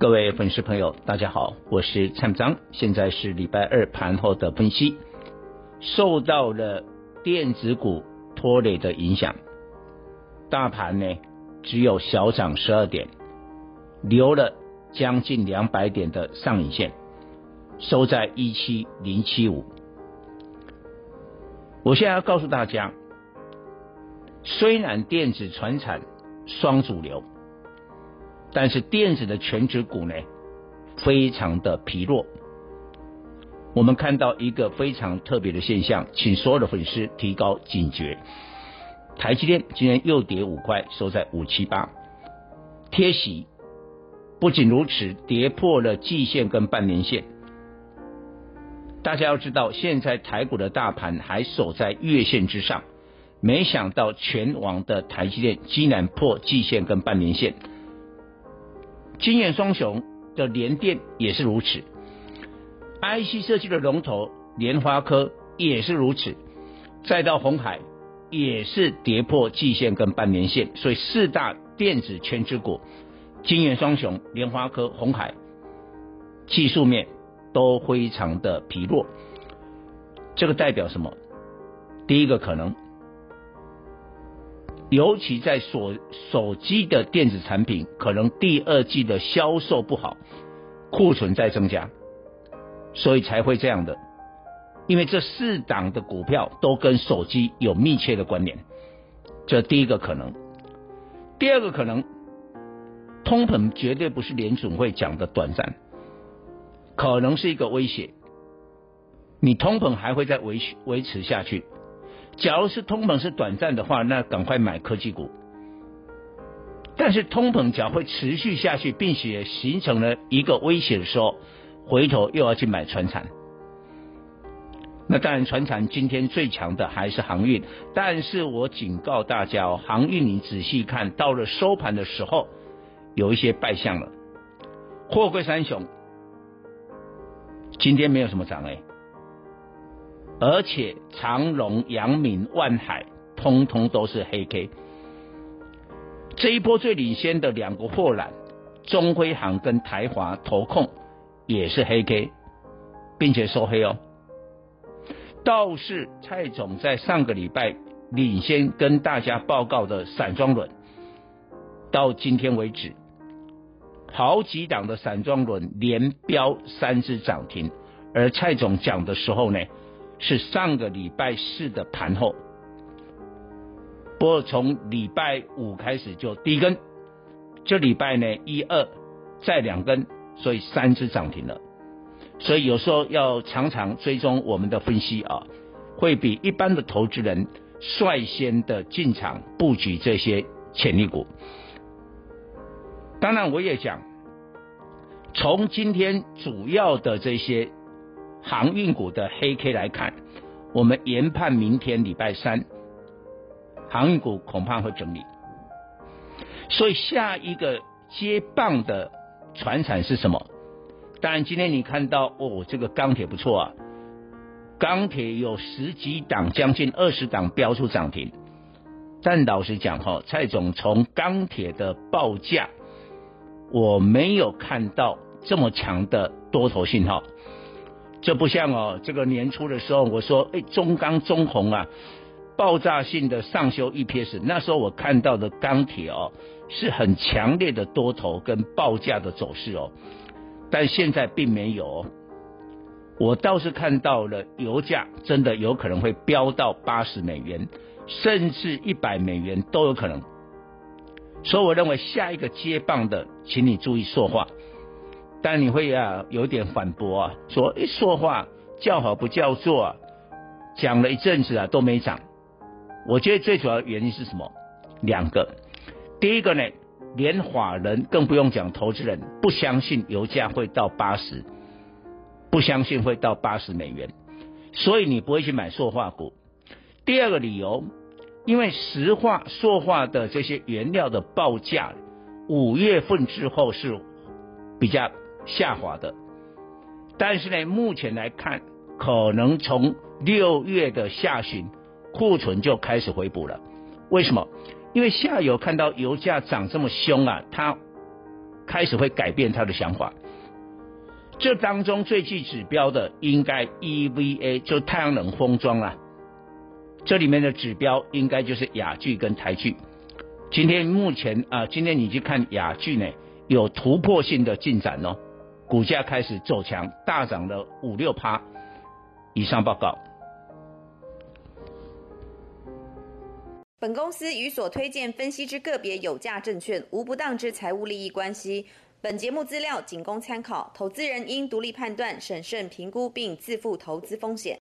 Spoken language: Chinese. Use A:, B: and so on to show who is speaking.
A: 各位粉丝朋友，大家好，我是蔡章，现在是礼拜二盘后的分析。受到了电子股拖累的影响，大盘呢只有小涨十二点，留了将近两百点的上影线，收在一七零七五。我现在要告诉大家，虽然电子传产双主流。但是电子的全值股呢，非常的疲弱。我们看到一个非常特别的现象，请所有的粉丝提高警觉。台积电今天又跌五块，收在五七八，贴息。不仅如此，跌破了季线跟半年线。大家要知道，现在台股的大盘还守在月线之上，没想到全网的台积电竟然破季线跟半年线。金圆双雄的联电也是如此，IC 设计的龙头联发科也是如此，再到红海也是跌破季线跟半年线，所以四大电子权值股，金圆双雄联发科、红海技术面都非常的疲弱，这个代表什么？第一个可能。尤其在手手机的电子产品，可能第二季的销售不好，库存在增加，所以才会这样的。因为这四档的股票都跟手机有密切的关联，这第一个可能。第二个可能，通膨绝对不是联准会讲的短暂，可能是一个威胁。你通膨还会再维维持下去。假如是通膨是短暂的话，那赶快买科技股。但是通膨假如会持续下去，并且形成了一个威胁的时候，回头又要去买船产。那当然，船产今天最强的还是航运。但是我警告大家哦，航运你仔细看到了收盘的时候，有一些败相了。货柜三雄今天没有什么涨哎。而且长荣、阳明、万海，通通都是黑 K。这一波最领先的两个货缆，中辉航跟台华投控也是黑 K，并且收黑哦。倒是蔡总在上个礼拜领先跟大家报告的散装轮，到今天为止，好几档的散装轮连标三只涨停，而蔡总讲的时候呢，是上个礼拜四的盘后，不过从礼拜五开始就第一根，这礼拜呢一二再两根，所以三只涨停了。所以有时候要常常追踪我们的分析啊，会比一般的投资人率先的进场布局这些潜力股。当然我也讲，从今天主要的这些。航运股的黑 K 来看，我们研判明天礼拜三，航运股恐怕会整理。所以下一个接棒的传产是什么？当然今天你看到哦，这个钢铁不错啊，钢铁有十几档，将近二十档标出涨停。但老实讲哈，蔡总从钢铁的报价，我没有看到这么强的多头信号。这不像哦，这个年初的时候我说，哎，中钢、中鸿啊，爆炸性的上修 EPS，那时候我看到的钢铁哦，是很强烈的多头跟报价的走势哦，但现在并没有哦，我倒是看到了油价真的有可能会飙到八十美元，甚至一百美元都有可能，所以我认为下一个接棒的，请你注意说话。但你会啊有点反驳啊，说一说话叫好不叫座啊，讲了一阵子啊都没涨。我觉得最主要的原因是什么？两个，第一个呢，连法人更不用讲，投资人不相信油价会到八十，不相信会到八十美元。所以你不会去买塑化股。第二个理由，因为石化、塑化的这些原料的报价，五月份之后是比较下滑的，但是呢，目前来看，可能从六月的下旬，库存就开始回补了。为什么？因为下游看到油价涨这么凶啊，他开始会改变他的想法。这当中最具指标的应该 EVA，就太阳能封装啊。这里面的指标应该就是亚聚跟台聚。今天目前啊，今天你去看亚聚呢，有突破性的进展哦，股价开始走强，大涨了五六趴。以上报告。
B: 本公司与所推荐分析之个别有价证券无不当之财务利益关系。本节目资料仅供参考，投资人应独立判断、审慎评估并自负投资风险。